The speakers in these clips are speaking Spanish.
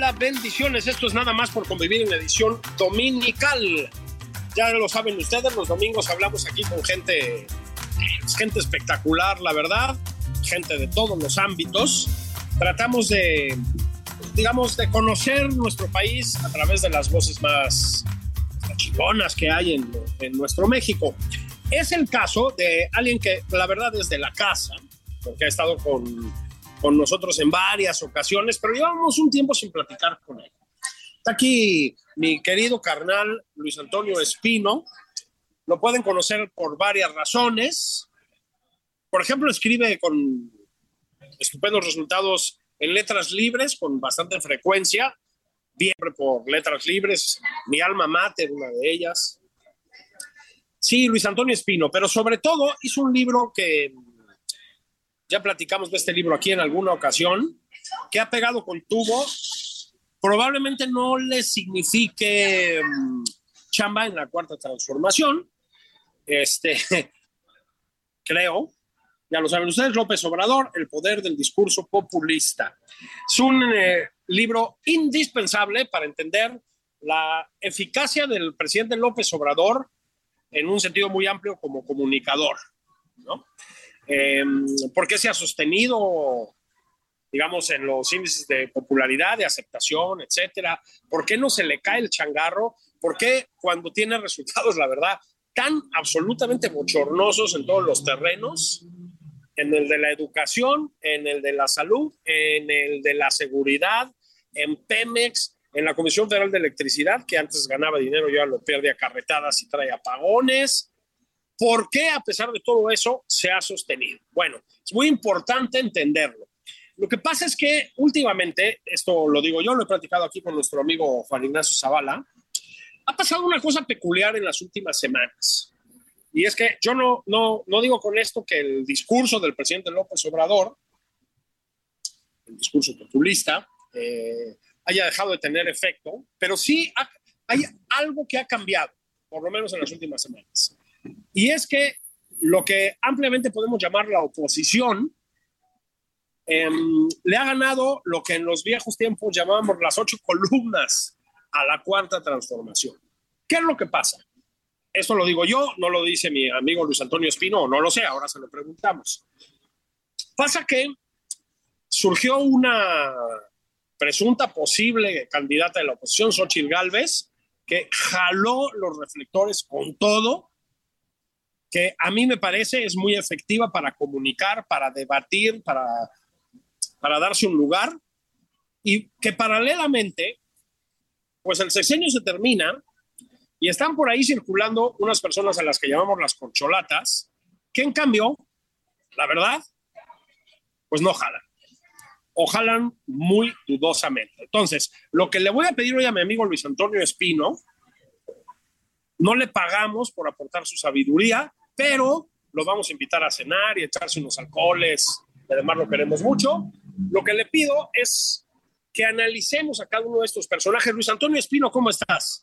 Hola, bendiciones. Esto es nada más por convivir en la edición dominical. Ya lo saben ustedes, los domingos hablamos aquí con gente, gente espectacular, la verdad, gente de todos los ámbitos. Tratamos de, digamos, de conocer nuestro país a través de las voces más chingonas que hay en, en nuestro México. Es el caso de alguien que la verdad es de la casa, porque ha estado con con nosotros en varias ocasiones, pero llevamos un tiempo sin platicar con él. Está aquí mi querido carnal Luis Antonio Espino. Lo pueden conocer por varias razones. Por ejemplo, escribe con estupendos resultados en letras libres con bastante frecuencia. Siempre por letras libres, mi alma mater, una de ellas. Sí, Luis Antonio Espino, pero sobre todo hizo un libro que ya platicamos de este libro aquí en alguna ocasión, que ha pegado con tubo, probablemente no le signifique um, chamba en la cuarta transformación, este, creo, ya lo saben ustedes, López Obrador, El poder del discurso populista. Es un eh, libro indispensable para entender la eficacia del presidente López Obrador en un sentido muy amplio como comunicador, ¿no? Eh, ¿Por qué se ha sostenido, digamos, en los índices de popularidad, de aceptación, etcétera? ¿Por qué no se le cae el changarro? ¿Por qué cuando tiene resultados, la verdad, tan absolutamente bochornosos en todos los terrenos, en el de la educación, en el de la salud, en el de la seguridad, en Pemex, en la Comisión Federal de Electricidad, que antes ganaba dinero, ya lo pierde a carretadas y trae apagones, ¿Por qué a pesar de todo eso se ha sostenido? Bueno, es muy importante entenderlo. Lo que pasa es que últimamente, esto lo digo yo, lo he platicado aquí con nuestro amigo Juan Ignacio Zavala, ha pasado una cosa peculiar en las últimas semanas. Y es que yo no, no, no digo con esto que el discurso del presidente López Obrador, el discurso populista, eh, haya dejado de tener efecto, pero sí hay algo que ha cambiado, por lo menos en las últimas semanas. Y es que lo que ampliamente podemos llamar la oposición em, le ha ganado lo que en los viejos tiempos llamábamos las ocho columnas a la cuarta transformación. ¿Qué es lo que pasa? Esto lo digo yo, no lo dice mi amigo Luis Antonio Espino, no lo sé, ahora se lo preguntamos. Pasa que surgió una presunta posible candidata de la oposición, Xochitl Galvez, que jaló los reflectores con todo que a mí me parece es muy efectiva para comunicar, para debatir, para, para darse un lugar, y que paralelamente, pues el sexenio se termina y están por ahí circulando unas personas a las que llamamos las corcholatas, que en cambio, la verdad, pues no jalan. O jalan muy dudosamente. Entonces, lo que le voy a pedir hoy a mi amigo Luis Antonio Espino, no le pagamos por aportar su sabiduría, pero lo vamos a invitar a cenar y echarse unos alcoholes, además lo queremos mucho. Lo que le pido es que analicemos a cada uno de estos personajes. Luis Antonio Espino, ¿cómo estás?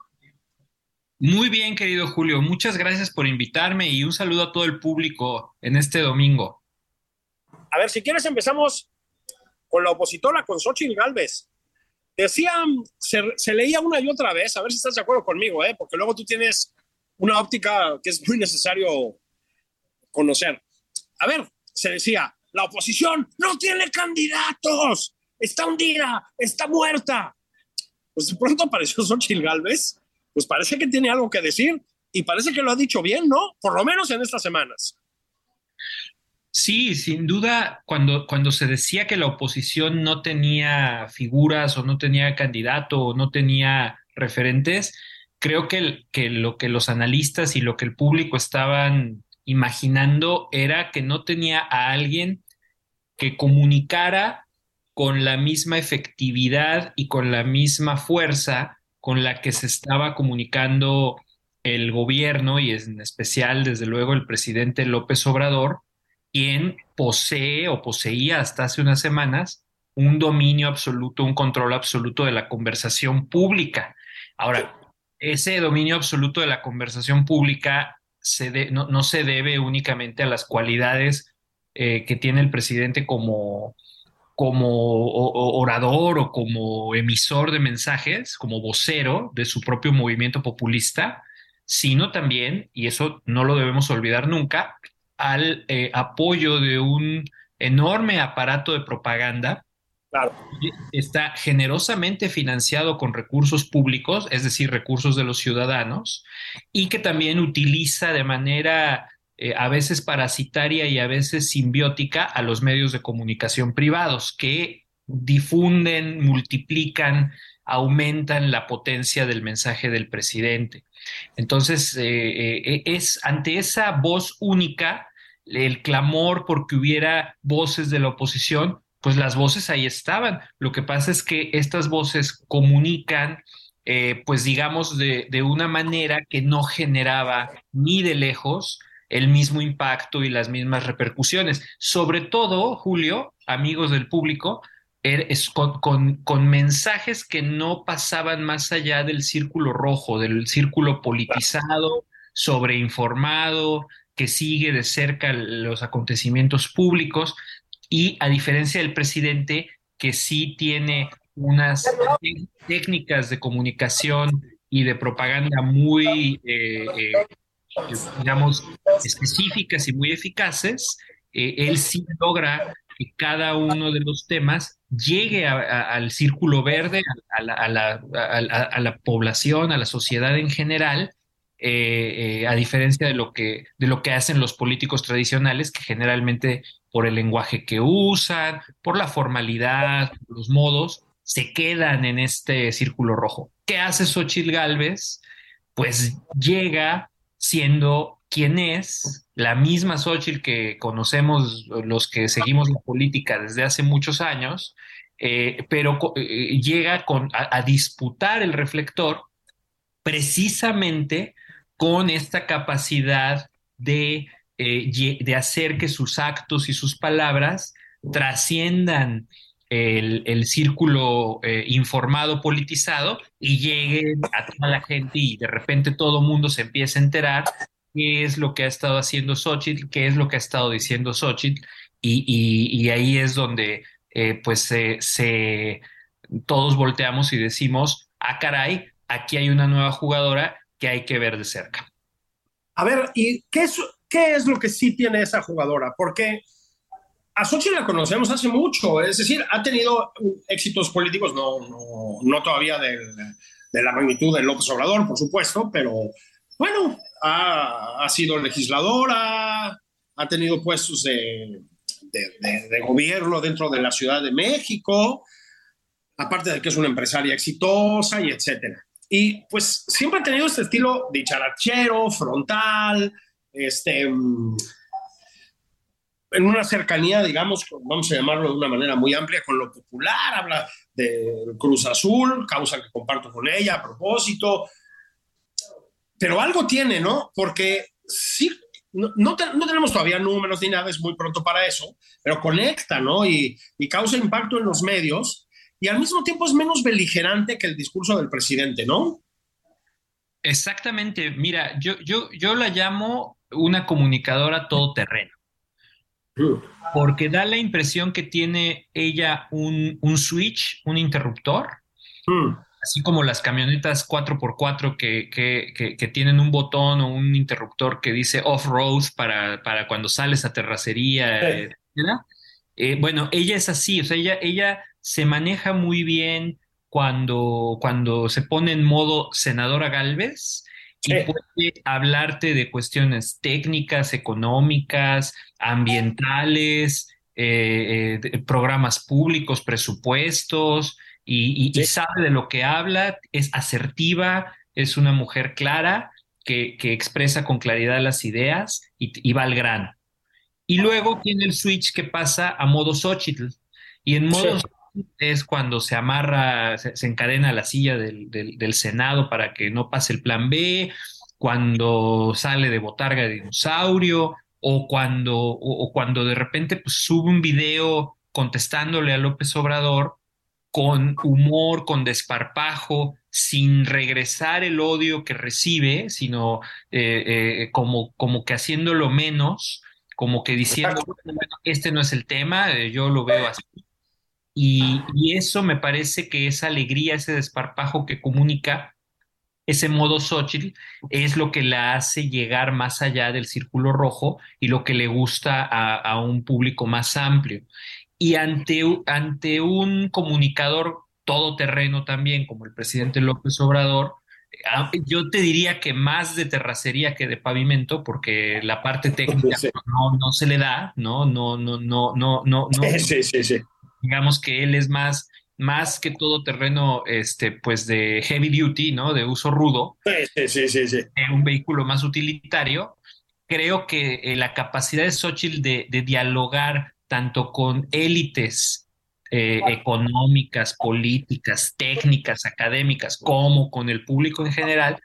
Muy bien, querido Julio. Muchas gracias por invitarme y un saludo a todo el público en este domingo. A ver, si quieres empezamos con la opositora, con Xochitl Galvez. Decía, se, se, leía una y otra vez, a ver si estás de acuerdo conmigo, ¿eh? porque luego tú tienes una óptica que es muy necesario conocer. A ver, se decía, la oposición no tiene candidatos, está hundida, está muerta. Pues de pronto apareció Xochitl Galvez, pues parece que tiene algo que decir y parece que lo ha dicho bien, ¿no? Por lo menos en estas semanas. Sí, sin duda, cuando, cuando se decía que la oposición no tenía figuras o no tenía candidato o no tenía referentes, creo que, que lo que los analistas y lo que el público estaban imaginando era que no tenía a alguien que comunicara con la misma efectividad y con la misma fuerza con la que se estaba comunicando el gobierno y en especial, desde luego, el presidente López Obrador, quien posee o poseía hasta hace unas semanas un dominio absoluto, un control absoluto de la conversación pública. Ahora, ese dominio absoluto de la conversación pública se no, se debe únicamente a las cualidades eh, que tiene el presidente como, como orador o como emisor de mensajes, como vocero de su propio movimiento populista, sino también, y eso no lo debemos olvidar nunca, al eh, apoyo de un enorme aparato de propaganda. Claro. Está generosamente financiado con recursos públicos, es decir, recursos de los ciudadanos, y que también utiliza de manera eh, a veces parasitaria y a veces simbiótica a los medios de comunicación privados que difunden, multiplican, aumentan la potencia del mensaje del presidente. Entonces, eh, eh, es ante esa voz única, el clamor porque hubiera voces de la oposición, pues las voces ahí estaban. Lo que pasa es que estas voces comunican, eh, pues digamos, de, de, una manera que no generaba ni de lejos el mismo impacto y las mismas repercusiones. Sobre todo, Julio, amigos del público, Er, es con, con, mensajes que no pasaban más allá del círculo rojo, del círculo politizado, sobreinformado, que sigue de cerca los acontecimientos públicos y a diferencia del presidente que sí tiene unas técnicas de comunicación y de propaganda muy, eh, eh, digamos, específicas y muy eficaces, eh, él sí logra que cada uno de los temas llegue al círculo verde, a la, población, a la sociedad en general, a diferencia de lo, que, de lo que hacen los políticos tradicionales, que generalmente por el lenguaje que usan, por la formalidad, los modos, se quedan en este círculo rojo. ¿Qué hace Xochitl Galvez? Pues llega siendo quien es, la misma Xochitl que conocemos los que seguimos la política desde hace muchos años, eh, pero eh, llega con, a, disputar el reflector precisamente con esta capacidad de, eh, de hacer que sus actos y sus palabras trasciendan el, el círculo informado politizado y lleguen a toda la gente y de repente todo mundo se empieza a enterar qué es lo que ha estado haciendo Xochitl, qué es lo que ha estado diciendo Xochitl, y, ahí es donde eh, pues se, todos volteamos y decimos, ah, caray, aquí hay una nueva jugadora que hay que ver de cerca. A ver, ¿y qué es, qué es lo que sí tiene esa jugadora? Porque a Xochitl la conocemos hace mucho, es decir, ha tenido éxitos políticos, no, no, todavía de, de la magnitud del López Obrador, por supuesto, pero bueno, ha, sido legisladora, ha tenido puestos de, gobierno dentro de la Ciudad de México, aparte de que es una empresaria exitosa y etcétera. Y pues siempre ha tenido este estilo dicharachero, frontal, este, en una cercanía, digamos, vamos a llamarlo de una manera muy amplia, con lo popular, habla de Cruz Azul, causa que comparto con ella a propósito, pero algo tiene, ¿no? Porque sí, no, tenemos todavía números ni nada, es muy pronto para eso, pero conecta, ¿no? Y, causa impacto en los medios y al mismo tiempo es menos beligerante que el discurso del presidente, ¿no? Exactamente, mira, yo, yo, yo la llamo una comunicadora todoterreno, porque da la impresión que tiene ella un, switch, un interruptor, mm así como las camionetas 4x4 que, que, tienen un botón o un interruptor que dice off-road para, para, cuando sales a terracería, eh, bueno, ella es así, o sea, ella, ella se maneja muy bien cuando, cuando se pone en modo senadora Galvez y puede hablarte de cuestiones técnicas, económicas, ambientales, eh, eh, programas públicos, presupuestos, y, sabe de lo que habla, es asertiva, es una mujer clara que, expresa con claridad las ideas y, va al grano. Y luego tiene el switch que pasa a modo Xochitl. Y en modo es cuando se amarra, se, encadena la silla del, del, Senado para que no pase el plan B, cuando sale de botarga de dinosaurio, o cuando, o, cuando de repente pues, sube un video contestándole a López Obrador con humor, con desparpajo, sin regresar el odio que recibe, sino eh, eh, como, como que haciéndolo menos, como que diciendo, este no es el tema, eh, yo lo veo así. Y, eso me parece que esa alegría, ese desparpajo que comunica, ese modo Xochitl, es lo que la hace llegar más allá del círculo rojo y lo que le gusta a, un público más amplio. Y ante, ante un comunicador todoterreno también, como el presidente López Obrador, ah, yo te diría que más de terracería que de pavimento, porque la parte técnica no, no se le da, ¿no? No, no, no, no, no, no. Sí, sí, sí digamos que él es más, más que todo terreno, este, pues de heavy duty, ¿no? De uso rudo. Sí, sí, sí, sí. un vehículo más utilitario. Creo que eh, la capacidad de Xochitl de, dialogar tanto con élites eh, económicas, políticas, técnicas, académicas, como con el público en general,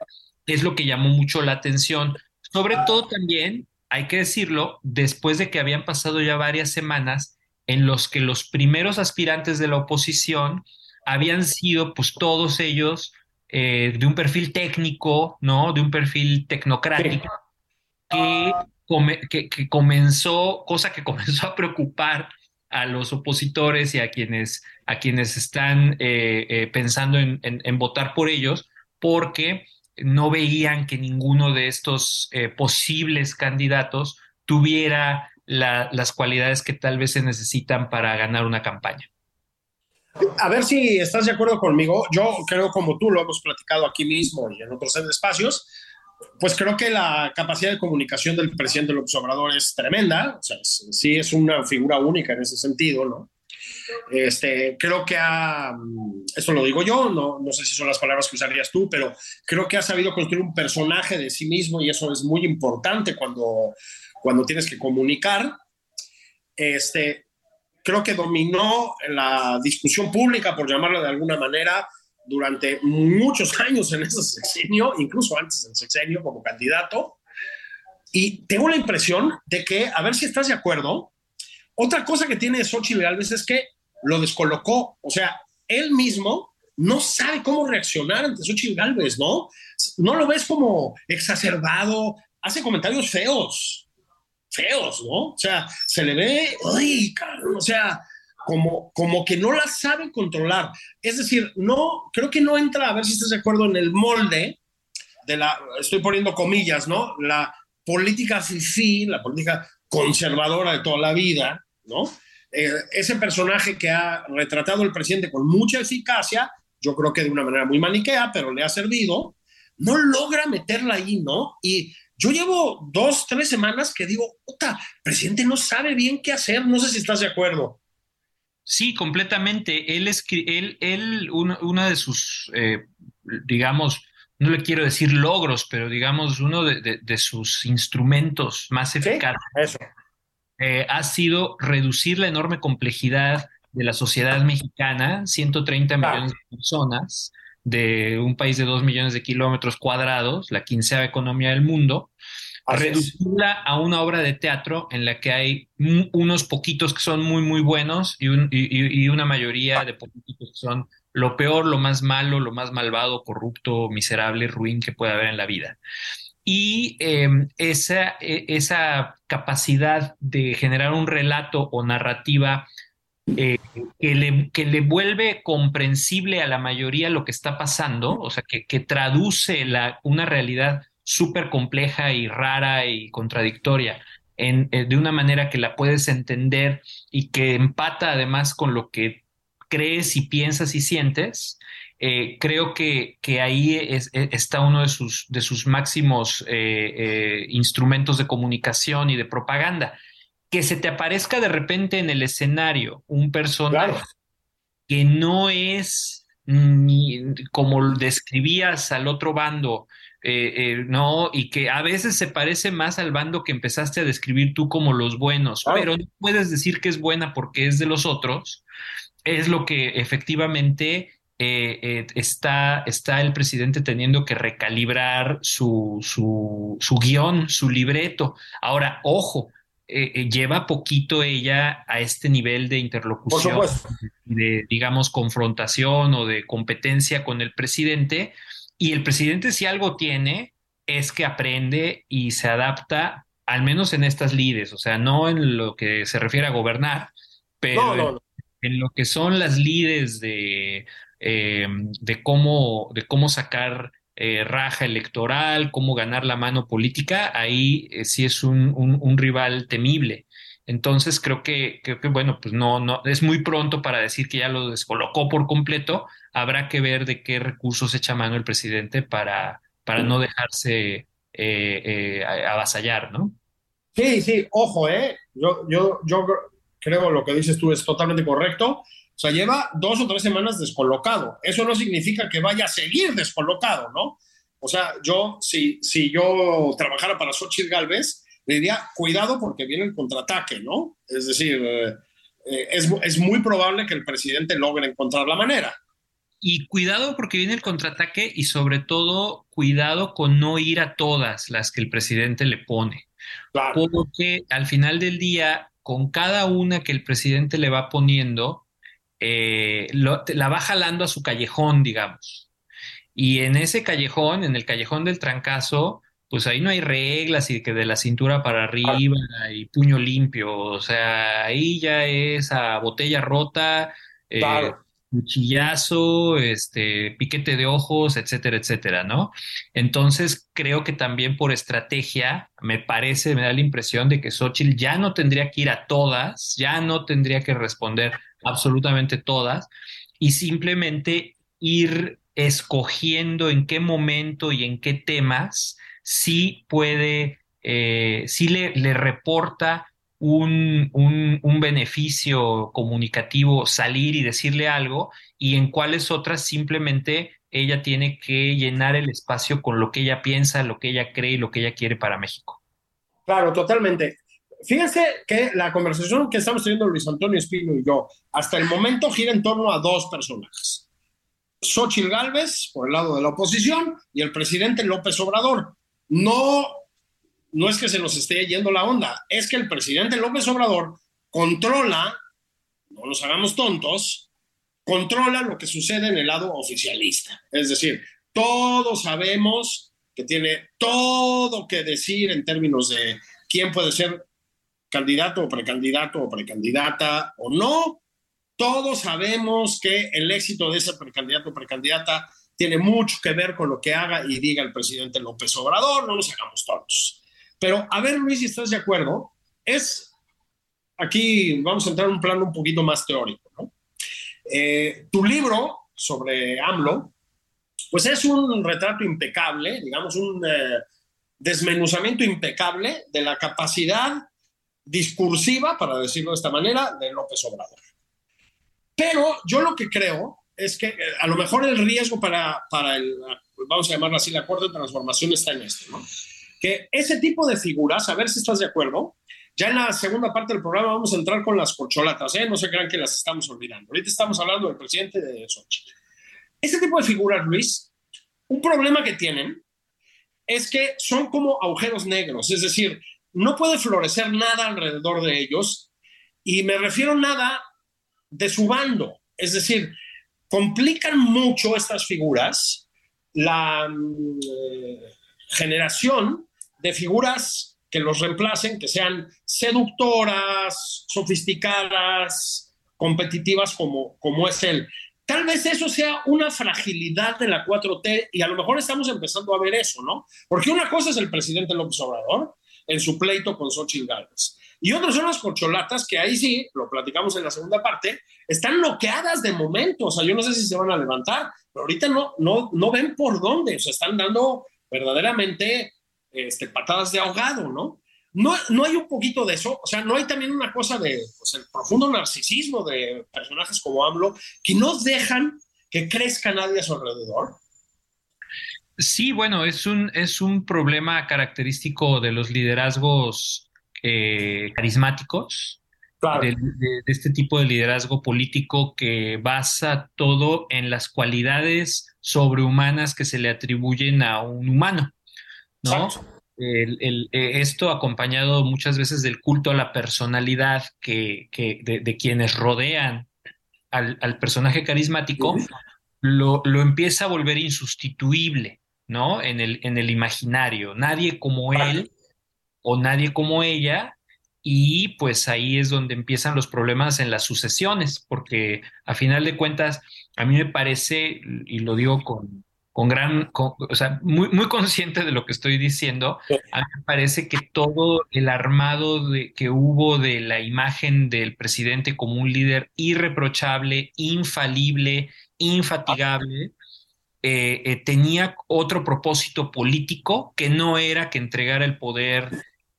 es lo que llamó mucho la atención. Sobre todo también, hay que decirlo, después de que habían pasado ya varias semanas en los que los primeros aspirantes de la oposición habían sido, pues todos ellos, eh, de un perfil técnico, ¿no? De un perfil tecnocrático, que, que, comenzó, cosa que comenzó a preocupar a los opositores y a quienes, a quienes están eh, eh, pensando en, votar por ellos, porque no veían que ninguno de estos posibles candidatos tuviera las cualidades que tal vez se necesitan para ganar una campaña. A ver si estás de acuerdo conmigo. Yo creo, como tú lo hemos platicado aquí mismo y en otros espacios, pues creo que la capacidad de comunicación del presidente López Obrador es tremenda. Sí es una figura única en ese sentido, ¿no? Este, creo que ha, eso lo digo yo, no sé si son las palabras que usarías tú, pero creo que ha sabido construir un personaje de sí mismo y eso es muy importante cuando cuando tienes que comunicar. Este, creo que dominó la discusión pública, por llamarlo de alguna manera, durante muchos años en ese sexenio, incluso antes del sexenio como candidato. Y tengo la impresión de que, a ver si estás de acuerdo, otra cosa que tiene Xochitl Galvez es que lo descolocó. O sea, él mismo no sabe cómo reaccionar ante Xochitl Galvez, ¿no? No lo ves como exacerbado, hace comentarios feos feos, ¿no? O sea, se le ve, ay, o sea, como, como que no la saben controlar. Es decir, no, creo que no entra, a ver si estás de acuerdo, en el molde de la, estoy poniendo comillas, ¿no? La política sí, la política conservadora de toda la vida, ¿no? Eh, ese personaje que ha retratado el presidente con mucha eficacia, yo creo que de una manera muy maniquea, pero le ha servido, no logra meterla ahí, ¿no? Y yo llevo dos, tres semanas que digo, puta, presidente no sabe bien qué hacer, no sé si estás de acuerdo. Sí, completamente. Él es él, él uno, de sus, eh, digamos, no le quiero decir logros, pero digamos, uno de, sus instrumentos más eficaces eh, ha sido reducir la enorme complejidad de la sociedad mexicana, 130 millones de personas, de un país de dos millones de kilómetros cuadrados, la quinceava economía del mundo, reducirla a una obra de teatro en la que hay unos poquitos que son muy, muy buenos y, una mayoría de políticos que son lo peor, lo más malo, lo más malvado, corrupto, miserable, ruin que puede haber en la vida. Y em, esa, e, esa capacidad de generar un relato o narrativa eh, que, le, que, le, vuelve comprensible a la mayoría lo que está pasando, o sea, que, que traduce la, una realidad súper compleja y rara y contradictoria en, eh, de una manera que la puedes entender y que empata además con lo que crees y piensas y sientes, eh, creo que, que ahí es, está uno de sus, de sus máximos instrumentos de comunicación y de propaganda. Que se te aparezca de repente en el escenario un personaje que no es ni como describías al otro bando, eh, eh, ¿no? Y que a veces se parece más al bando que empezaste a describir tú como los buenos, pero no puedes decir que es buena porque es de los otros, es lo que efectivamente eh, está, está el presidente teniendo que recalibrar su, su, su guion, su libreto. Ahora, ojo, lleva poquito ella a este nivel de interlocución, de, digamos, confrontación o de competencia con el presidente, y el presidente si algo tiene es que aprende y se adapta, al menos en estas lides, o sea, no en lo que se refiere a gobernar, pero En, lo que son las lides de, eh, de, cómo, de cómo sacar eh, raja electoral, cómo ganar la mano política, ahí eh, sí es un, un, rival temible. Entonces creo que, creo que, bueno, pues no, no, es muy pronto para decir que ya lo descolocó por completo, habrá que ver de qué recursos echa mano el presidente para, para no dejarse eh, eh, avasallar, ¿no? Sí, sí, ojo, ¿eh? Yo, yo, yo creo lo que dices tú es totalmente correcto. O sea, lleva dos o tres semanas descolocado. Eso no significa que vaya a seguir descolocado, ¿no? O sea, yo, si, si yo trabajara para Xochitl Galvez, le diría, cuidado porque viene el contraataque, ¿no? Es decir, eh, es, es muy probable que el presidente logre encontrar la manera. Y cuidado porque viene el contraataque y sobre todo cuidado con no ir a todas las que el presidente le pone. Porque al final del día, con cada una que el presidente le va poniendo, eh, la va jalando a su callejón, digamos. Y en ese callejón, en el callejón del trancazo, pues ahí no hay reglas y que de la cintura para arriba y puño limpio. O sea, ahí ya es a botella rota. Eh, cuchillazo, este, piquete de ojos, etcétera, etcétera, ¿no? Entonces, creo que también por estrategia, me parece, me da la impresión de que Xochitl ya no tendría que ir a todas, ya no tendría que responder absolutamente todas, y simplemente ir escogiendo en qué momento y en qué temas sí puede, eh, sí le, le reporta un, un, beneficio comunicativo salir y decirle algo y en cuáles otras simplemente ella tiene que llenar el espacio con lo que ella piensa, lo que ella cree y lo que ella quiere para México. Claro, totalmente. Fíjense que la conversación que estamos teniendo Luis Antonio Espino y yo hasta el momento gira en torno a dos personajes. Xochitl Gálvez, por el lado de la oposición, y el presidente López Obrador. No no es que se nos esté yendo la onda, es que el presidente López Obrador controla, no nos hagamos tontos, controla lo que sucede en el lado oficialista. Es decir, todos sabemos que tiene todo que decir en términos de quién puede ser candidato o precandidato o precandidata o no. Todos sabemos que el éxito de ese precandidato o precandidata tiene mucho que ver con lo que haga y diga el presidente López Obrador, no nos hagamos tontos. Pero a ver, Luis, si estás de acuerdo, es, aquí vamos a entrar en un plano un poquito más teórico, ¿no? Eh, tu libro sobre AMLO, pues es un retrato impecable, digamos, un eh, desmenuzamiento impecable de la capacidad discursiva, para decirlo de esta manera, de López Obrador. Pero yo lo que creo es que eh, a lo mejor el riesgo para, para el, vamos a llamarlo así, el acuerdo de transformación está en esto, ¿no? que ese tipo de figuras, a ver si estás de acuerdo, ya en la segunda parte del programa vamos a entrar con las corcholatas, ¿eh? no se crean que las estamos olvidando. Ahorita estamos hablando del presidente de Sochi. Ese tipo de figuras, Luis, un problema que tienen es que son como agujeros negros, es decir, no puede florecer nada alrededor de ellos y me refiero nada de su bando, es decir, complican mucho estas figuras la mm, eh, generación de figuras que los reemplacen, que sean seductoras, sofisticadas, competitivas como, como es él. Tal vez eso sea una fragilidad de la 4T y a lo mejor estamos empezando a ver eso, ¿no? Porque una cosa es el presidente López Obrador en su pleito con Xochitl Gálvez. Y otras son las corcholatas que ahí sí, lo platicamos en la segunda parte, están bloqueadas de momento. O sea, yo no sé si se van a levantar, pero ahorita no, no, no ven por dónde. O sea, están dando verdaderamente este, patadas de ahogado, ¿no? ¿no? No hay un poquito de eso. O sea, no hay también una cosa de pues, el profundo narcisismo de personajes como AMLO que no dejan que crezca nadie a su alrededor. Sí, bueno, es un, es un problema característico de los liderazgos eh, carismáticos, de, este tipo de liderazgo político que basa todo en las cualidades sobrehumanas que se le atribuyen a un humano, ¿no? El, eh, esto acompañado muchas veces del culto a la personalidad que, de, quienes rodean al, personaje carismático, lo, lo, empieza a volver insustituible, ¿no? En el, en el imaginario. Nadie como él o nadie como ella, y pues ahí es donde empiezan los problemas en las sucesiones, porque a final de cuentas, a mí me parece, y lo digo con, con gran, o sea, muy, muy consciente de lo que estoy diciendo, a mí me parece que todo el armado de, que hubo de la imagen del presidente como un líder irreprochable, infalible, infatigable, eh, eh, tenía otro propósito político que no era que entregara el poder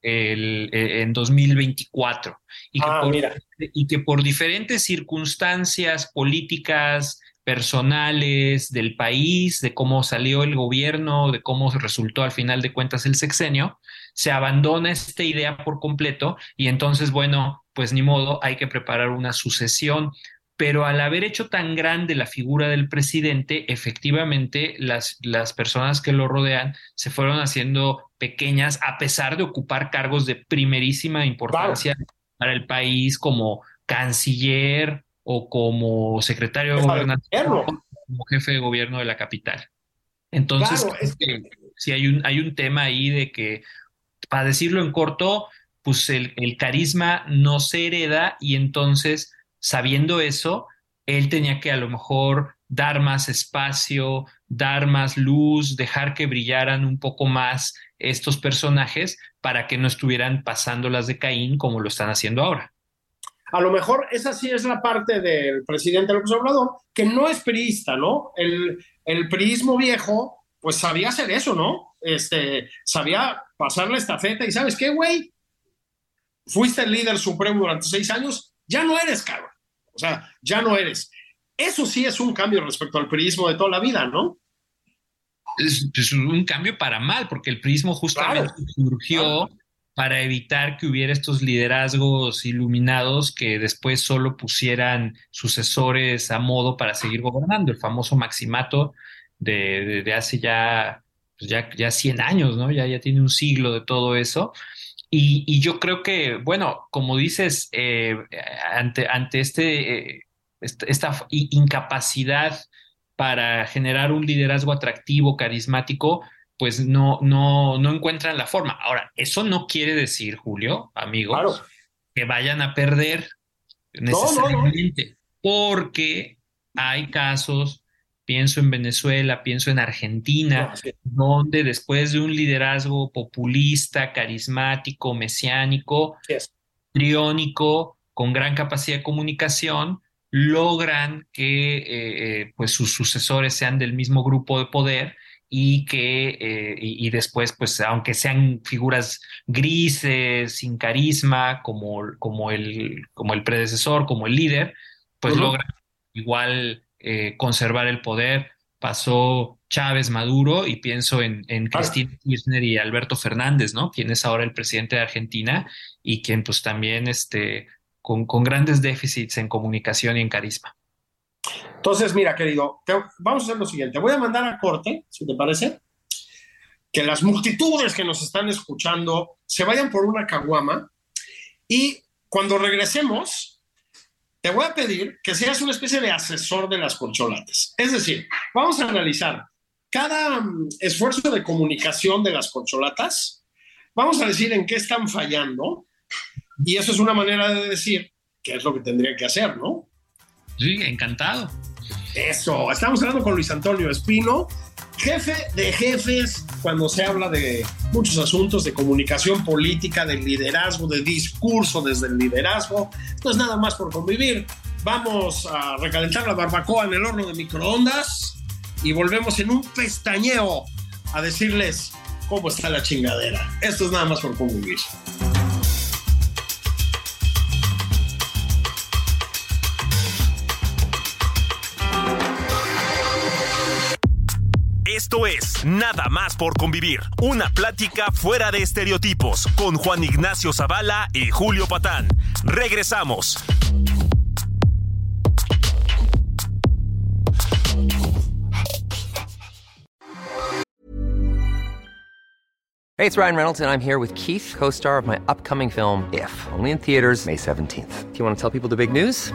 el, eh, en 2024 y que, ah, y que por diferentes circunstancias políticas, personales del país, de cómo salió el gobierno, de cómo resultó al final de cuentas el sexenio, se abandona esta idea por completo y entonces, bueno, pues ni modo, hay que preparar una sucesión pero al haber hecho tan grande la figura del presidente, efectivamente las, las personas que lo rodean se fueron haciendo pequeñas a pesar de ocupar cargos de primerísima importancia para el país como canciller o como secretario de gobernación, como jefe de gobierno de la capital. Entonces, si hay un, hay un tema ahí de que, para decirlo en corto, pues el, el carisma no se hereda y entonces sabiendo eso, él tenía que a lo mejor dar más espacio, dar más luz, dejar que brillaran un poco más estos personajes para que no estuvieran pasando las de Caín como lo están haciendo ahora. A lo mejor esa sí es la parte del presidente López Obrador, que no es priista, ¿no? El, el priismo viejo, pues sabía hacer eso, ¿no? Este, sabía pasar la estafeta y ¿sabes qué, güey? Fuiste el líder supremo durante seis años, ya no eres, cabrón. O sea, ya no eres. Eso sí es un cambio respecto al prismo de toda la vida, ¿no? Es, un cambio para mal, porque el prismo justamente surgió para evitar que hubiera estos liderazgos iluminados que después solo pusieran sucesores a modo para seguir gobernando. El famoso maximato de, hace ya, pues ya, ya 100 años, ¿no? Ya, ya tiene un siglo de todo eso. Y, yo creo que, bueno, como dices, eh, ante, ante este, eh, esta incapacidad para generar un liderazgo atractivo, carismático, pues no, no, no encuentran la forma. Ahora, eso no quiere decir, Julio, amigos, que vayan a perder necesariamente, porque hay casos pienso en Venezuela, pienso en Argentina, donde después de un liderazgo populista, carismático, mesiánico, triónico, con gran capacidad de comunicación, logran que eh, eh, pues sus sucesores sean del mismo grupo de poder y que eh, y, después pues aunque sean figuras grises sin carisma como, como, el, como el predecesor como el líder pues logran igual eh, conservar el poder. Pasó Chávez, Maduro y pienso en, en Cristina Kirchner y Alberto Fernández, ¿no? Quien es ahora el presidente de Argentina y quien pues también este, con, grandes déficits en comunicación y en carisma. Entonces, mira, querido, vamos a hacer lo siguiente. Voy a mandar a corte, si te parece, que las multitudes que nos están escuchando se vayan por una caguama y cuando regresemos, te voy a pedir que seas una especie de asesor de las corcholatas. Es decir, vamos a analizar cada mm, esfuerzo de comunicación de las corcholatas, vamos a decir en qué están fallando, y eso es una manera de decir qué es lo que tendrían que hacer, ¿no? Sí, encantado. Eso, estamos hablando con Luis Antonio Espino, jefe de jefes cuando se habla de muchos asuntos de comunicación política, de liderazgo, de discurso desde el liderazgo. No es nada más por convivir. Vamos a recalentar la barbacoa en el horno de microondas y volvemos en un pestañeo a decirles cómo está la chingadera. Esto es nada más por convivir. Esto es Nada más por convivir, una plática fuera de estereotipos con Juan Ignacio Zavala y Julio Patán. Regresamos. Hey, it's Ryan Reynolds and I'm here with Keith, co-star of my upcoming film If, only in theaters May 17th. Do you want to tell people the big news?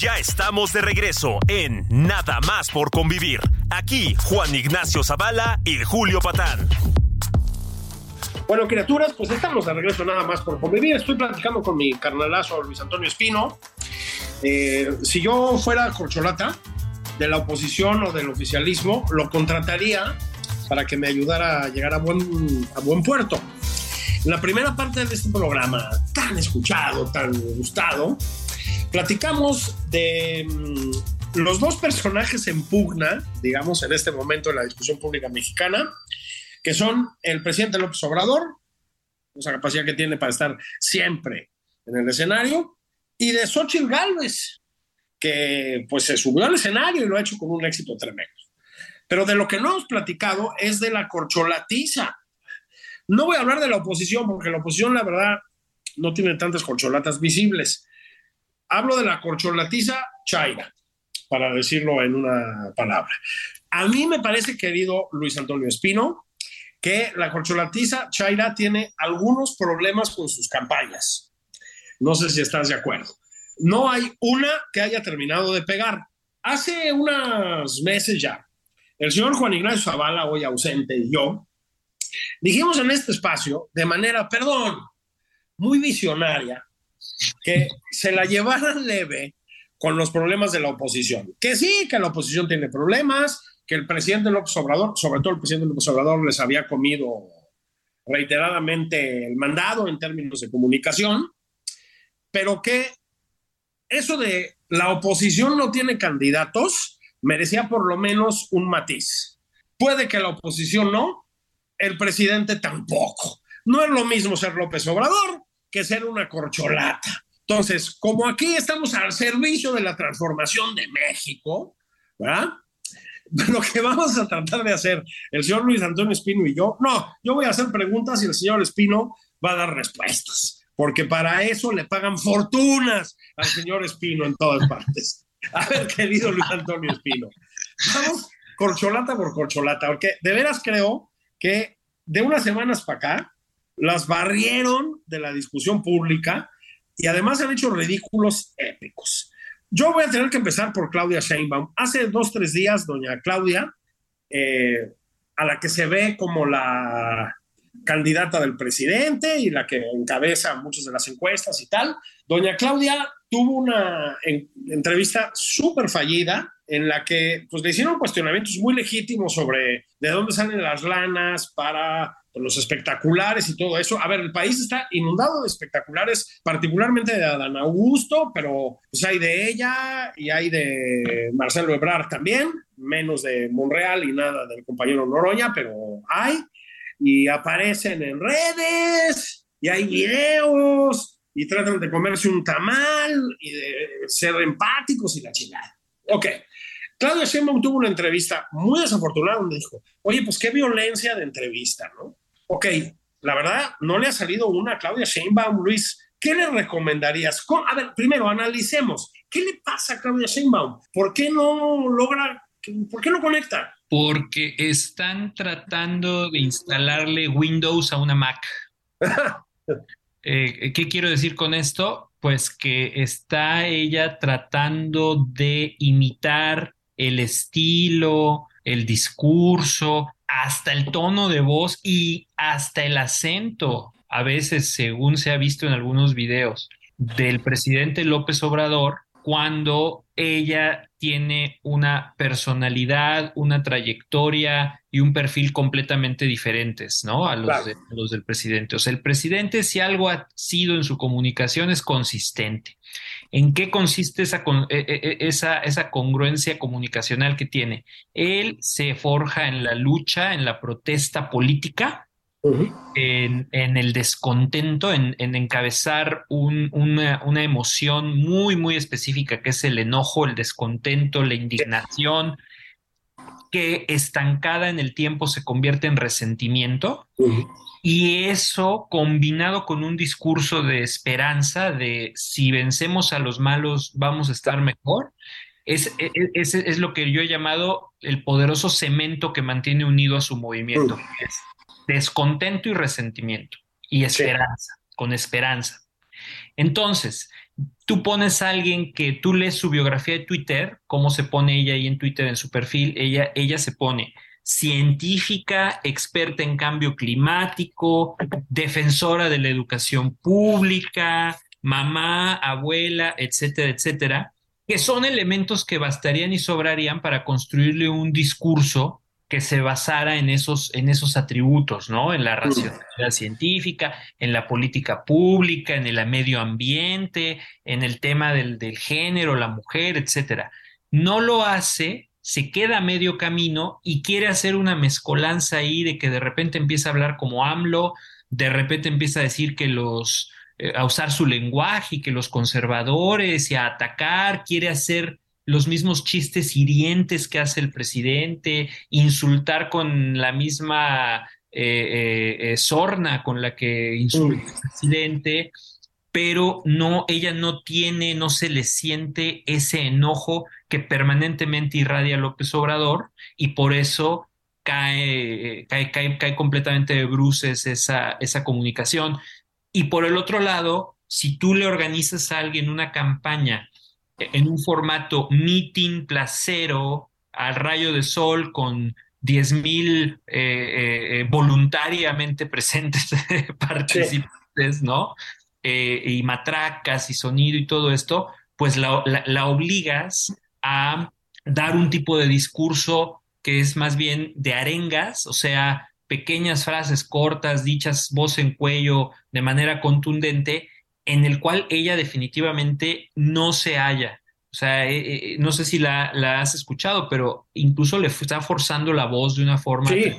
Ya estamos de regreso en Nada más por convivir. Aquí Juan Ignacio Zavala y Julio Patán. Bueno, criaturas, pues estamos de regreso nada más por convivir. Estoy platicando con mi carnalazo Luis Antonio Espino. Eh, si yo fuera corcholata de la oposición o del oficialismo, lo contrataría para que me ayudara a llegar a buen, a buen puerto. En la primera parte de este programa, tan escuchado, tan gustado, platicamos de mm, los dos personajes en pugna, digamos, en este momento en la discusión pública mexicana, que son el presidente López Obrador, esa capacidad que tiene para estar siempre en el escenario, y de Xochitl Gálvez, que pues se subió al escenario y lo ha hecho con un éxito tremendo. Pero de lo que no hemos platicado es de la corcholatiza. No voy a hablar de la oposición, porque la oposición, la verdad, no tiene tantas corcholatas visibles. Hablo de la corcholatiza Chaira, para decirlo en una palabra. A mí me parece, querido Luis Antonio Espino, que la corcholatiza Chaira tiene algunos problemas con sus campañas. No sé si estás de acuerdo. No hay una que haya terminado de pegar. Hace unos meses ya, el señor Juan Ignacio Zavala, hoy ausente, y yo, dijimos en este espacio, de manera, perdón, muy visionaria, que se la llevaran leve con los problemas de la oposición. Que sí, que la oposición tiene problemas, que el presidente López Obrador, sobre todo el presidente López Obrador, les había comido reiteradamente el mandado en términos de comunicación, pero que eso de la oposición no tiene candidatos merecía por lo menos un matiz. Puede que la oposición no, el presidente tampoco. No es lo mismo ser López Obrador que ser una corcholata. Entonces, como aquí estamos al servicio de la transformación de México, ¿verdad? Lo que vamos a tratar de hacer el señor Luis Antonio Espino y yo, no, yo voy a hacer preguntas y el señor Espino va a dar respuestas, porque para eso le pagan fortunas al señor Espino en todas partes. A ver, querido Luis Antonio Espino, vamos corcholata por corcholata, porque de veras creo que de unas semanas para acá las barrieron de la discusión pública y además han hecho ridículos épicos. Yo voy a tener que empezar por Claudia Sheinbaum. Hace dos, tres días, doña Claudia, eh, a la que se ve como la candidata del presidente y la que encabeza muchas de las encuestas y tal, doña Claudia tuvo una en, entrevista súper fallida en la que pues, le hicieron cuestionamientos muy legítimos sobre de dónde salen las lanas para los espectaculares y todo eso. A ver, el país está inundado de espectaculares, particularmente de Adán Augusto, pero pues hay de ella y hay de Marcelo Ebrard también, menos de Monreal y nada del compañero Noroña, pero hay y aparecen en redes y hay videos y tratan de comerse un tamal y de ser empáticos y la chingada. Ok. Claudia Sheinbaum tuvo una entrevista muy desafortunada donde dijo, oye, pues qué violencia de entrevista, ¿no? Ok, la verdad, no le ha salido una a Claudia Sheinbaum, Luis. ¿Qué le recomendarías? A ver, primero analicemos. ¿Qué le pasa a Claudia Sheinbaum? ¿Por qué no logra, por qué no conecta? Porque están tratando de instalarle Windows a una Mac. Eh, ¿Qué quiero decir con esto? Pues que está ella tratando de imitar el estilo, el discurso, hasta el tono de voz y hasta el acento, a veces, según se ha visto en algunos videos, del presidente López Obrador, cuando ella tiene una personalidad, una trayectoria y un perfil completamente diferentes, ¿no? A los, los, del presidente. O sea, el presidente, si algo ha sido en su comunicación, es consistente. ¿En qué consiste esa, e, e, e, esa, esa congruencia comunicacional que tiene? Él se forja en la lucha, en la protesta política, en, el descontento, en, encabezar una, emoción muy, muy específica, que es el enojo, el descontento, la indignación, que estancada en el tiempo se convierte en resentimiento. Y eso combinado con un discurso de esperanza, de si vencemos a los malos vamos a estar mejor, es, es, es, lo que yo he llamado el poderoso cemento que mantiene unido a su movimiento descontento y resentimiento y esperanza, con esperanza. Entonces, tú pones a alguien que tú lees su biografía de Twitter, cómo se pone ella ahí en Twitter en su perfil, ella, ella se pone científica, experta en cambio climático, defensora de la educación pública, mamá, abuela, etcétera, etcétera, que son elementos que bastarían y sobrarían para construirle un discurso que se basara en esos, en esos atributos, ¿no? En la racionalidad científica, en la política pública, en el medio ambiente, en el tema del, del género, la mujer, etcétera. No lo hace, se queda a medio camino y quiere hacer una mezcolanza ahí de que de repente empieza a hablar como AMLO, de repente empieza a decir que los, eh, a usar su lenguaje y que los conservadores y a atacar, quiere hacer los mismos chistes hirientes que hace el presidente, insultar con la misma eh, eh, eh, sorna con la que insulta el presidente, pero no, ella no tiene, no se le siente ese enojo que permanentemente irradia López Obrador y por eso cae, cae, cae, cae completamente de bruces esa, esa comunicación. Y por el otro lado, si tú le organizas a alguien una campaña en un formato meeting placero al rayo de sol con 10.000 mil eh, eh, eh, voluntariamente presentes participantes, ¿no? y matracas y sonido y todo esto, pues la, la, obligas a dar un tipo de discurso que es más bien de arengas, o sea, pequeñas frases cortas, dichas voz en cuello de manera contundente, en el cual ella definitivamente no se halla. O sea, eh, eh, no sé si la, has escuchado, pero incluso le está forzando la voz de una forma. Sí.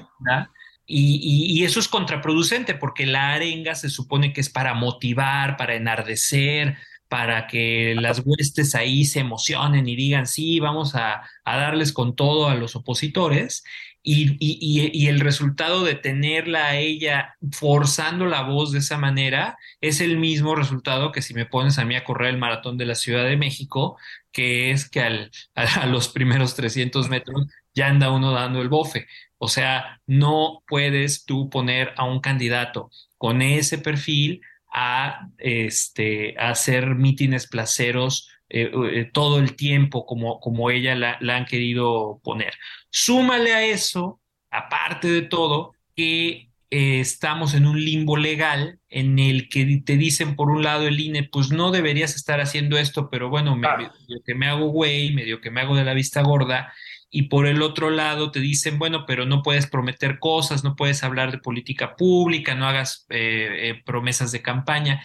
Y, y, eso es contraproducente porque la arenga se supone que es para motivar, para enardecer, para que las huestes ahí se emocionen y digan, sí, vamos a, a darles con todo a los opositores. Y, el resultado de tenerla a ella forzando la voz de esa manera es el mismo resultado que si me pones a mí a correr el maratón de la Ciudad de México, que es que al, a, los primeros 300 metros ya anda uno dando el bofe. O sea, no puedes tú poner a un candidato con ese perfil a, este, hacer mítines placeros eh, eh, todo el tiempo como, como ella la, han querido poner. Súmale a eso, aparte de todo, que eh, estamos en un limbo legal en el que te dicen por un lado el INE, pues no deberías estar haciendo esto, pero bueno, medio que me hago güey, medio que me hago de la vista gorda, y por el otro lado te dicen, bueno, pero no puedes prometer cosas, no puedes hablar de política pública, no hagas promesas de campaña.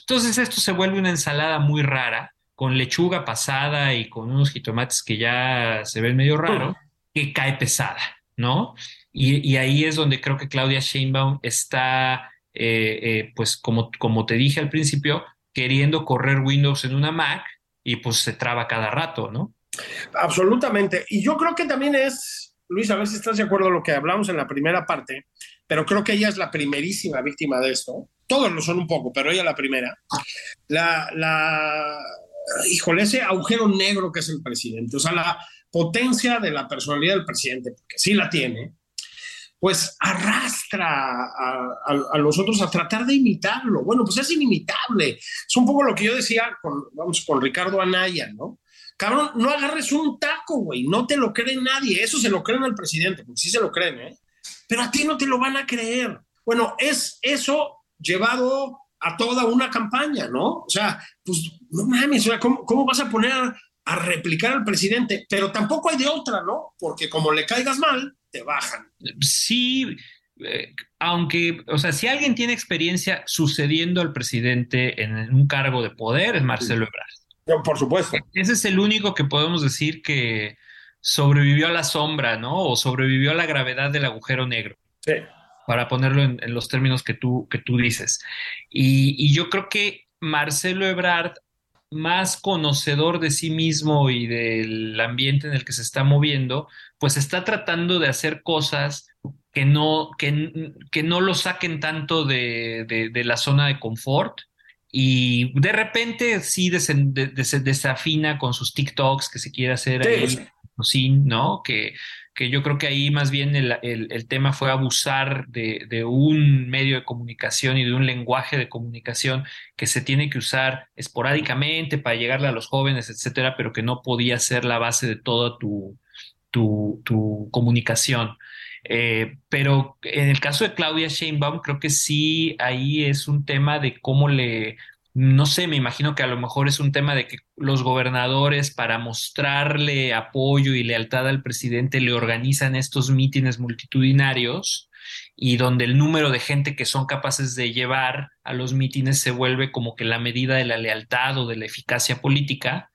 Entonces esto se vuelve una ensalada muy rara con lechuga pasada y con unos jitomates que ya se ven medio raro, que cae pesada, ¿no? Y, ahí es donde creo que Claudia Sheinbaum está, eh, eh, pues como, como te dije al principio, queriendo correr Windows en una Mac y pues se traba cada rato, ¿no? Absolutamente. Y yo creo que también es, Luis, a ver si estás de acuerdo con lo que hablamos en la primera parte, pero creo que ella es la primerísima víctima de esto. Todos lo son un poco, pero ella la primera. La, la, híjole, ese agujero negro que es el presidente. O sea, la potencia de la personalidad del presidente, porque sí la tiene, pues arrastra a, los otros a tratar de imitarlo. Bueno, pues es inimitable. Es un poco lo que yo decía con, vamos, con Ricardo Anaya, ¿no? Cabrón, no agarres un taco, güey, no te lo cree nadie. Eso se lo creen al presidente, porque sí se lo creen, ¿eh? Pero a ti no te lo van a creer. Bueno, es eso llevado a toda una campaña, ¿no? O sea, pues no mames, ¿cómo, ¿cómo, vas a poner a replicar al presidente? Pero tampoco hay de otra, ¿no? Porque como le caigas mal, te bajan. Sí, eh, aunque, o sea, si alguien tiene experiencia sucediendo al presidente en un cargo de poder, es Marcelo Ebrard. por supuesto. Ese es el único que podemos decir que sobrevivió a la sombra, ¿no? O sobrevivió a la gravedad del agujero negro. Sí. Para ponerlo en, los términos que tú, que tú dices. Y, y yo creo que Marcelo Ebrard más conocedor de sí mismo y del ambiente en el que se está moviendo, pues está tratando de hacer cosas que no, que, que no lo saquen tanto de, la zona de confort. Y de repente sí desafina con sus TikToks que se quiere hacer ahí, ¿no? Que, que yo creo que ahí más bien el, tema fue abusar de, un medio de comunicación y de un lenguaje de comunicación que se tiene que usar esporádicamente para llegarle a los jóvenes, etcétera, pero que no podía ser la base de toda tu, tu, comunicación. Eh, pero en el caso de Claudia Sheinbaum, creo que sí, ahí es un tema de cómo le no sé, me imagino que a lo mejor es un tema de que los gobernadores para mostrarle apoyo y lealtad al presidente le organizan estos mítines multitudinarios y donde el número de gente que son capaces de llevar a los mítines se vuelve como que la medida de la lealtad o de la eficacia política.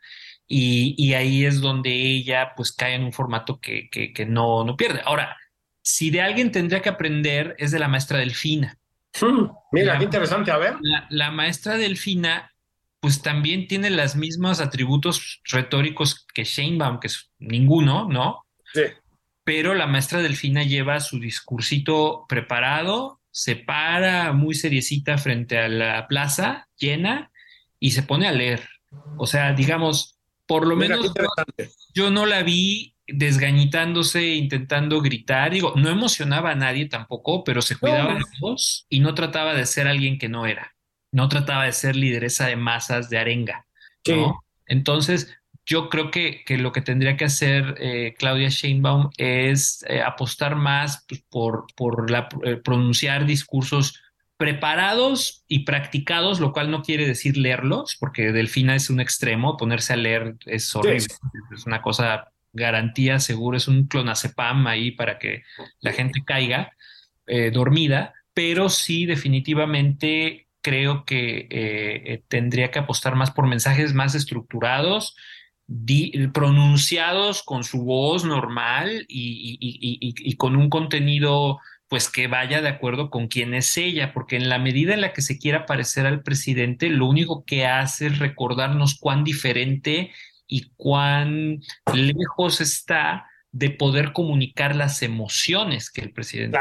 Y, ahí es donde ella pues cae en un formato que, que, no, no pierde. Ahora, si de alguien tendría que aprender es de la maestra Delfina. Hmm, mira, qué interesante, a ver. La, maestra Delfina, pues también tiene los mismos atributos retóricos que Sheinbaum, que es ninguno, ¿no? Sí. Pero la maestra Delfina lleva su discursito preparado, se para muy seriecita frente a la plaza llena y se pone a leer. O sea, digamos, por lo menos yo no la vi desgañitándose, intentando gritar. Digo, no emocionaba a nadie tampoco, pero se cuidaba de todos y no trataba de ser alguien que no era. No trataba de ser lideresa de masas de arenga. Entonces, yo creo que, que, lo que tendría que hacer eh, Claudia Sheinbaum es eh, apostar más pues, por, por la, eh, pronunciar discursos preparados y practicados, lo cual no quiere decir leerlos, porque Delfina es un extremo, ponerse a leer es horrible, es una cosa garantía seguro, es un clonazepam ahí para que la gente caiga eh, dormida, pero sí definitivamente creo que eh, eh, tendría que apostar más por mensajes más estructurados, pronunciados con su voz normal y, con un contenido pues que vaya de acuerdo con quién es ella, porque en la medida en la que se quiera parecer al presidente, lo único que hace es recordarnos cuán diferente y cuán lejos está de poder comunicar las emociones que el presidente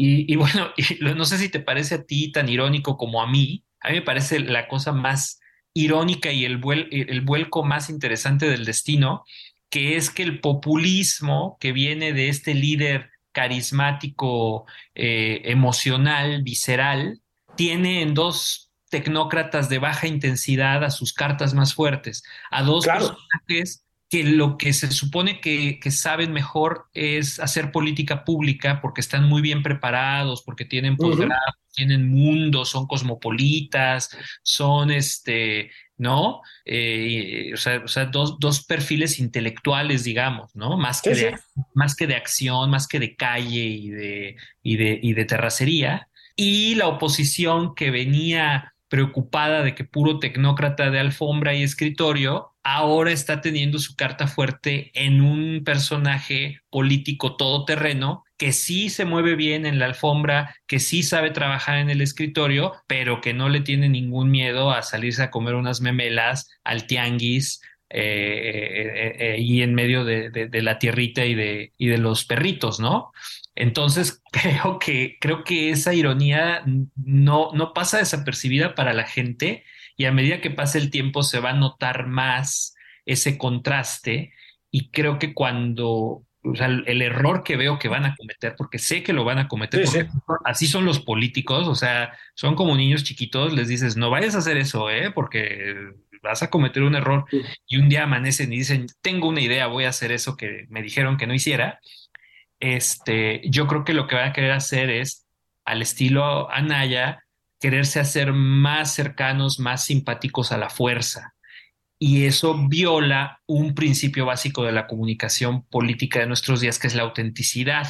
y, bueno, no sé si te parece a ti tan irónico como a mí, a mí me parece la cosa más irónica y el, el vuelco más interesante del destino, que es que el populismo que viene de este líder carismático, eh, emocional, visceral, tiene en dos tecnócratas de baja intensidad a sus cartas más fuertes, a dos personajes que lo que se supone que, saben mejor es hacer política pública porque están muy bien preparados, porque tienen posgrado, tienen mundo, son cosmopolitas, son este, ¿no? Eh, o sea, dos, dos, perfiles intelectuales, digamos, ¿no? Más que, de, más que de acción, más que de calle y de, y de, y de terracería. Y la oposición que venía preocupada de que puro tecnócrata de alfombra y escritorio, ahora está teniendo su carta fuerte en un personaje político todoterreno que sí se mueve bien en la alfombra, que sí sabe trabajar en el escritorio, pero que no le tiene ningún miedo a salirse a comer unas memelas al tianguis, eh, eh, eh, y en medio de, la tierrita y de, y de los perritos, ¿no? Entonces, creo que, creo que esa ironía no, no pasa desapercibida para la gente y a medida que pase el tiempo se va a notar más ese contraste y creo que cuando o sea, el, error que veo que van a cometer, porque sé que lo van a cometer, porque así son los políticos, o sea, son como niños chiquitos, les dices, no vayas a hacer eso, ¿eh? Porque vas a cometer un error y un día amanecen y dicen, tengo una idea, voy a hacer eso que me dijeron que no hiciera. Este, yo creo que lo que van a querer hacer es, al estilo Anaya, quererse hacer más cercanos, más simpáticos a la fuerza y eso viola un principio básico de la comunicación política de nuestros días, que es la autenticidad.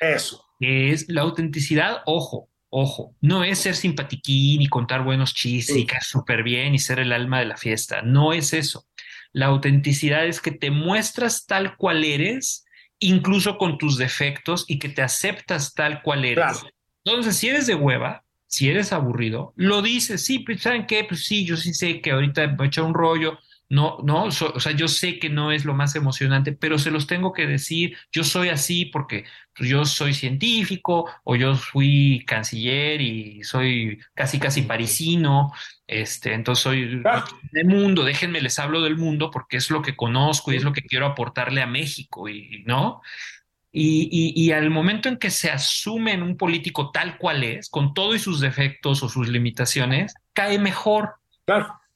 Eso. Es la autenticidad, ojo, ojo, no es ser simpatiquín y contar buenos chistes y caer súper bien y ser el alma de la fiesta, no es eso. La autenticidad es que te muestras tal cual eres, incluso con tus defectos, y que te aceptas tal cual eres. Entonces, si eres de hueva, si eres aburrido, lo dices, sí, pues, ¿saben qué? Pues sí, yo sí sé que ahorita me he echado un rollo, no, no, o sea, yo sé que no es lo más emocionante, pero se los tengo que decir, yo soy así porque pues, yo soy científico o yo fui canciller y soy casi casi parisino, este, entonces soy del mundo, déjenme les hablo del mundo porque es lo que conozco y es lo que quiero aportarle a México y, ¿no? Y, y, al momento en que se asume un político tal cual es, con todos sus defectos o sus limitaciones, cae mejor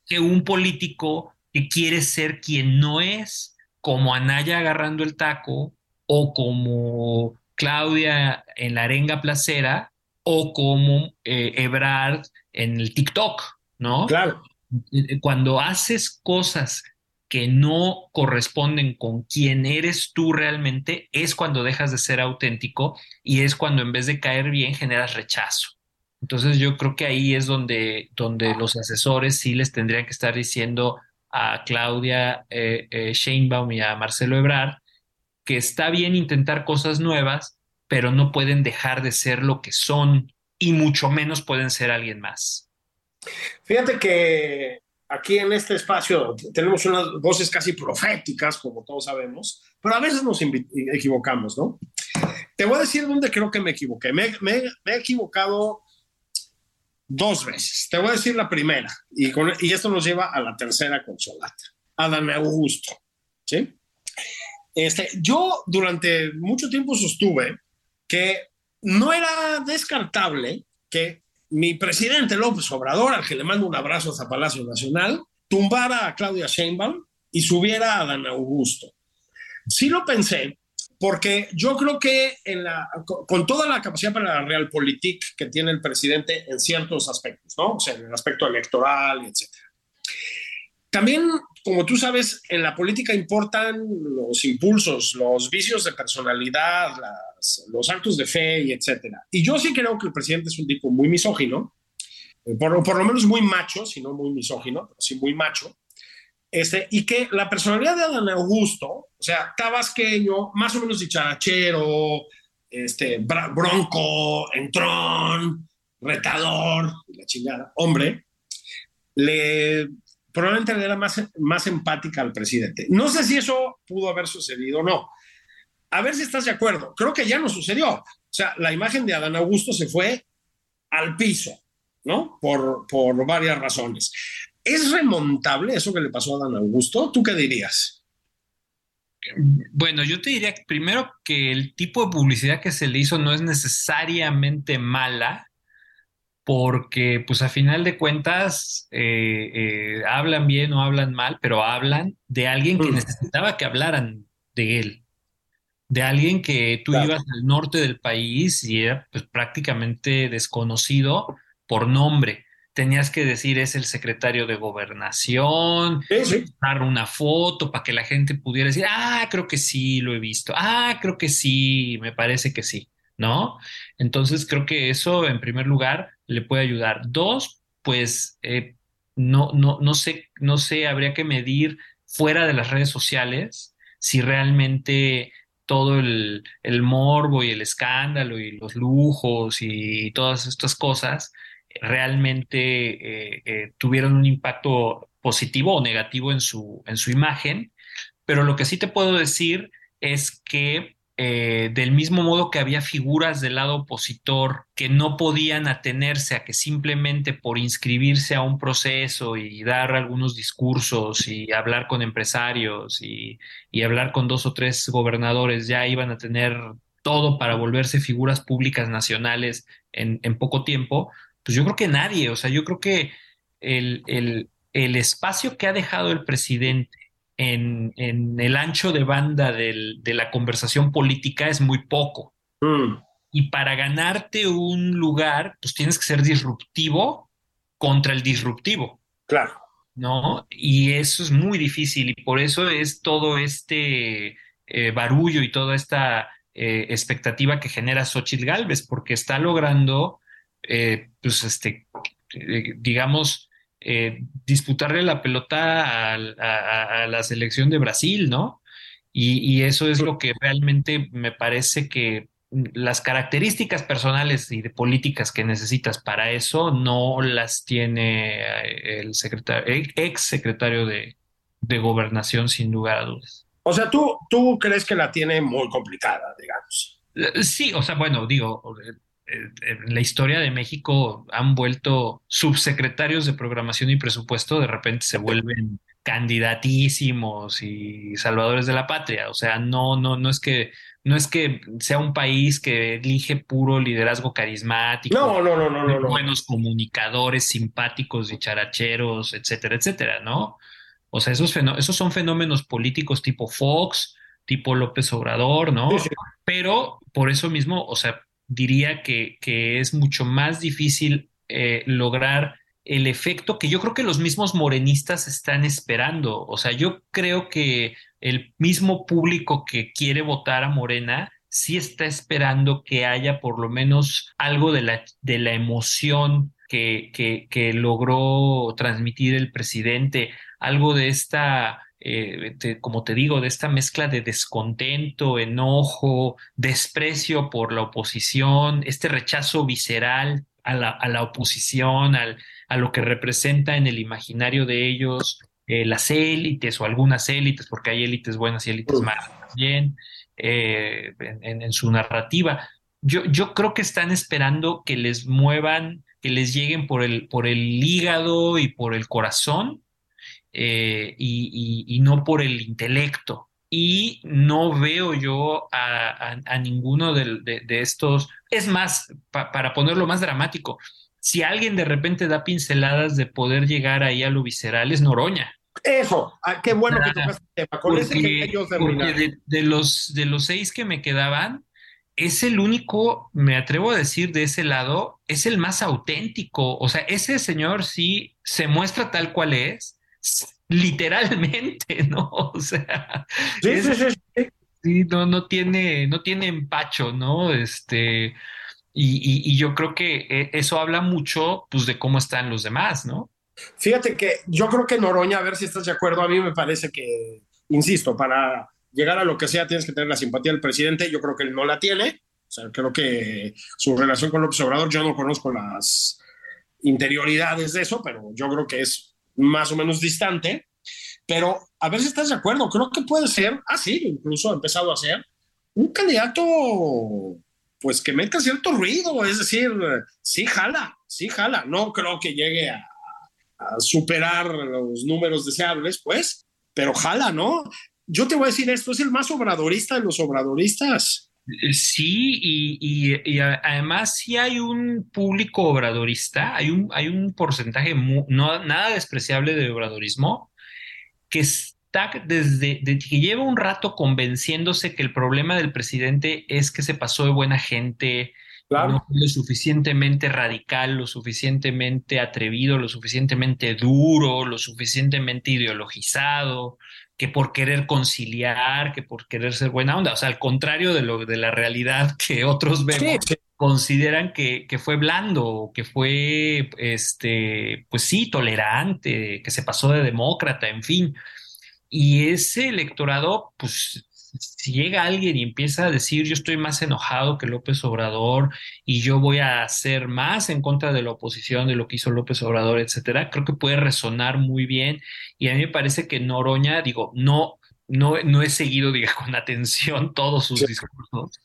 que un político que quiere ser quien no es, como Anaya agarrando el taco, o como Claudia en la arenga placera, o como eh, Ebrard en el TikTok, ¿no? Claro. Cuando haces cosas que no corresponden con quién eres tú realmente, es cuando dejas de ser auténtico y es cuando en vez de caer bien generas rechazo. Entonces yo creo que ahí es donde, donde los asesores sí les tendrían que estar diciendo, a Claudia eh, eh, Sheinbaum y a Marcelo Ebrard, que está bien intentar cosas nuevas, pero no pueden dejar de ser lo que son y mucho menos pueden ser alguien más. Fíjate que aquí en este espacio tenemos unas voces casi proféticas, como todos sabemos, pero a veces nos equivocamos, ¿no? Te voy a decir dónde creo que me equivoqué. me he equivocado dos veces. Te voy a decir la primera, y, y esto nos lleva a la tercera consolata, Adán Augusto. ¿sí? Este, yo durante mucho tiempo sostuve que no era descartable que mi presidente López Obrador, al que le mando un abrazo hasta Palacio Nacional, tumbara a Claudia Sheinbaum y subiera a Adán Augusto. Sí lo pensé, porque yo creo que en la, con toda la capacidad para la realpolitik que tiene el presidente en ciertos aspectos, ¿no? O sea, en el aspecto electoral, etc. También, como tú sabes, en la política importan los impulsos, los vicios de personalidad, los actos de fe y etcétera. Y yo sí creo que el presidente es un tipo muy misógino, eh, por, por lo menos muy macho, si no muy misógino, pero sí muy macho. Este, y que la personalidad de Adán Augusto, o sea, tabasqueño, más o menos dicharachero, este, bronco, entrón, retador, la chingada, hombre, le probablemente le era más, más empática al presidente. No sé si eso pudo haber sucedido o no. A ver si estás de acuerdo. Creo que ya no sucedió. O sea, la imagen de Adán Augusto se fue al piso, ¿no? Por, por varias razones. ¿Es remontable eso que le pasó a Dan Augusto? ¿Tú qué dirías? Bueno, yo te diría primero que el tipo de publicidad que se le hizo no es necesariamente mala, porque pues a final de cuentas eh, eh, hablan bien o hablan mal, pero hablan de alguien que mm. necesitaba que hablaran de él, de alguien que tú ibas al norte del país y era pues, prácticamente desconocido por nombre tenías que decir es el secretario de gobernación, dar una foto para que la gente pudiera decir, ah, creo que sí, lo he visto, ah, creo que sí, me parece que sí, ¿no? Entonces creo que eso en primer lugar le puede ayudar. Dos, pues eh, no, no, no sé, no sé, habría que medir fuera de las redes sociales si realmente todo el, el morbo y el escándalo y los lujos y todas estas cosas realmente eh, eh, tuvieron un impacto positivo o negativo en su, en su imagen, pero lo que sí te puedo decir es que eh, del mismo modo que había figuras del lado opositor que no podían atenerse a que simplemente por inscribirse a un proceso y dar algunos discursos y hablar con empresarios y, y hablar con dos o tres gobernadores ya iban a tener todo para volverse figuras públicas nacionales en, en poco tiempo, pues yo creo que nadie, o sea, yo creo que el, el, el espacio que ha dejado el presidente en, en el ancho de banda del, de la conversación política es muy poco. Mm. Y para ganarte un lugar, pues tienes que ser disruptivo contra el disruptivo, Claro. ¿no? Y eso es muy difícil y por eso es todo este eh, barullo y toda esta eh, expectativa que genera Xochitl Gálvez, porque está logrando, eh, pues, este, eh, digamos, eh, disputarle la pelota a, a- a la selección de Brasil, ¿no? Y, y eso es lo que realmente me parece que las características personales y de políticas que necesitas para eso no las tiene el secretario, ex secretario de, de Gobernación, sin lugar a dudas. O sea, tú, tú crees que la tiene muy complicada, digamos. Sí, o sea, bueno, digo, en la historia de México han vuelto subsecretarios de programación y presupuesto, de repente se vuelven candidatísimos y salvadores de la patria. O sea, no, no, no es que, no es que sea un país que elige puro liderazgo carismático, No, no, no, no, no. no. buenos comunicadores, simpáticos, dicharacheros, etcétera, etcétera, ¿no? O sea, esos, esos son fenómenos políticos tipo Fox, tipo López Obrador, ¿no? Sí, sí. Pero por eso mismo, o sea, diría que, que es mucho más difícil eh, lograr el efecto que yo creo que los mismos morenistas están esperando. O sea, yo creo que el mismo público que quiere votar a Morena sí está esperando que haya por lo menos algo de la, de la emoción que, que, que logró transmitir el presidente, algo de esta eh, te- como te digo, de esta mezcla de descontento, enojo, desprecio por la oposición, este rechazo visceral a la, a la oposición, al, a lo que representa en el imaginario de ellos eh, las élites o algunas élites, porque hay élites buenas y élites malas también, eh, en, en- en su narrativa. Yo, yo creo que están esperando que les muevan, que les lleguen por el, por el hígado y por el corazón eh, y, y- y no por el intelecto. Y no veo yo a, a- a ninguno de, de- de estos. Es más, pa- para ponerlo más dramático, si alguien de repente da pinceladas de poder llegar ahí a lo visceral, es Noroña. Eso, ah, qué bueno que Ah, tocaste el tema. Con ese Porque, que ellos porque de, de los, de los seis que me quedaban, es el único, me atrevo a decir, de ese lado, es el más auténtico. O sea, ese señor sí se muestra tal cual es, literalmente, ¿no? O sea, Sí, es- sí, sí, sí. sí, no, no tiene, no tiene empacho, ¿no? Este, y, y- y yo creo que eh, eso habla mucho, pues, de cómo están los demás, ¿no? Fíjate que yo creo que Noroña, a ver si estás de acuerdo, a mí me parece que, insisto, para llegar a lo que sea tienes que tener la simpatía del presidente, yo creo que él no la tiene, o sea, creo que su relación con López Obrador, yo no conozco las interioridades de eso, pero yo creo que es más o menos distante, pero a ver si estás de acuerdo, creo que puede ser, así, incluso ha empezado a ser, un candidato pues que meta cierto ruido, es decir, sí jala, sí jala, no creo que llegue a a superar los números deseables, pues, pero jala, ¿no? Yo te voy a decir esto, es el más obradorista de los obradoristas. Eh, Sí, y, y- además sí hay un público obradorista, hay un, hay un porcentaje no, nada despreciable de obradorismo que está desde, de- que lleva un rato convenciéndose que el problema del presidente es que se pasó de buena gente, no fue lo suficientemente radical, lo suficientemente atrevido, lo suficientemente duro, lo suficientemente ideologizado, que por querer conciliar, que por querer ser buena onda. O sea, al contrario de lo de la realidad que otros vemos, Sí, consideran que, que fue blando, que fue, este, pues sí, tolerante, que se pasó de demócrata, en fin. Y ese electorado, pues, si llega alguien y empieza a decir, yo estoy más enojado que López Obrador y yo voy a hacer más en contra de la oposición de lo que hizo López Obrador, etcétera, creo que puede resonar muy bien. Y a mí me parece que Noroña, digo, no, no, no he seguido, diga, con atención todos sus discursos,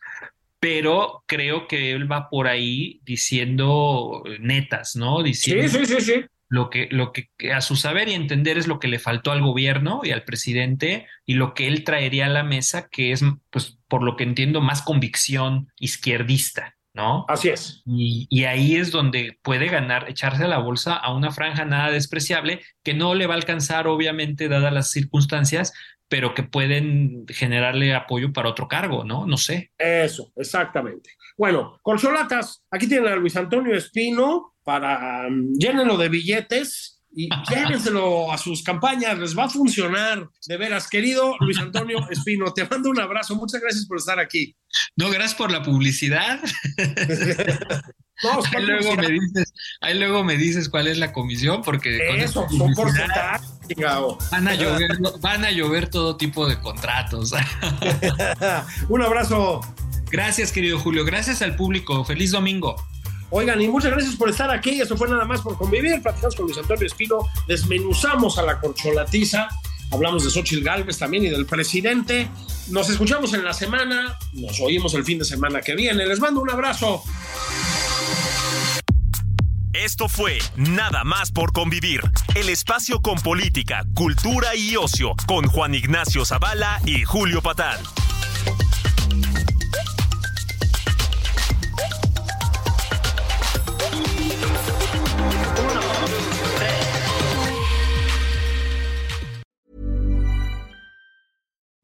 pero creo que él va por ahí diciendo netas, ¿no? Diciendo sí, sí, sí, sí. Lo que, lo que a su saber y entender es lo que le faltó al gobierno y al presidente y lo que él traería a la mesa, que es, pues, por lo que entiendo, más convicción izquierdista. ¿no? Así es. Y, y, ahí es donde puede ganar, echarse a la bolsa a una franja nada despreciable, que no le va a alcanzar, obviamente, dadas las circunstancias, pero que pueden generarle apoyo para otro cargo, ¿no? No sé. Eso, exactamente. Bueno, consolatas, aquí tienen a Luis Antonio Espino para um, llénenlo de billetes y llévenselo a sus campañas, les va a funcionar. De veras, querido Luis Antonio Espino, te mando un abrazo. Muchas gracias por estar aquí. No, gracias por la publicidad. no, ahí, luego me dices, ahí luego me dices cuál es la comisión, porque eso, son porcentajes. Van a, llover, van a llover todo tipo de contratos. un abrazo. Gracias, querido Julio. Gracias al público. Feliz domingo. Oigan, y muchas gracias por estar aquí. Eso fue nada más por convivir. Platicamos con Luis Antonio Espino, desmenuzamos a la corcholatiza. Hablamos de Xochitl Galvez también y del presidente. Nos escuchamos en la semana. Nos oímos el fin de semana que viene. Les mando un abrazo. Esto fue Nada más por convivir. El espacio con política, cultura y ocio con Juan Ignacio Zavala y Julio Patán.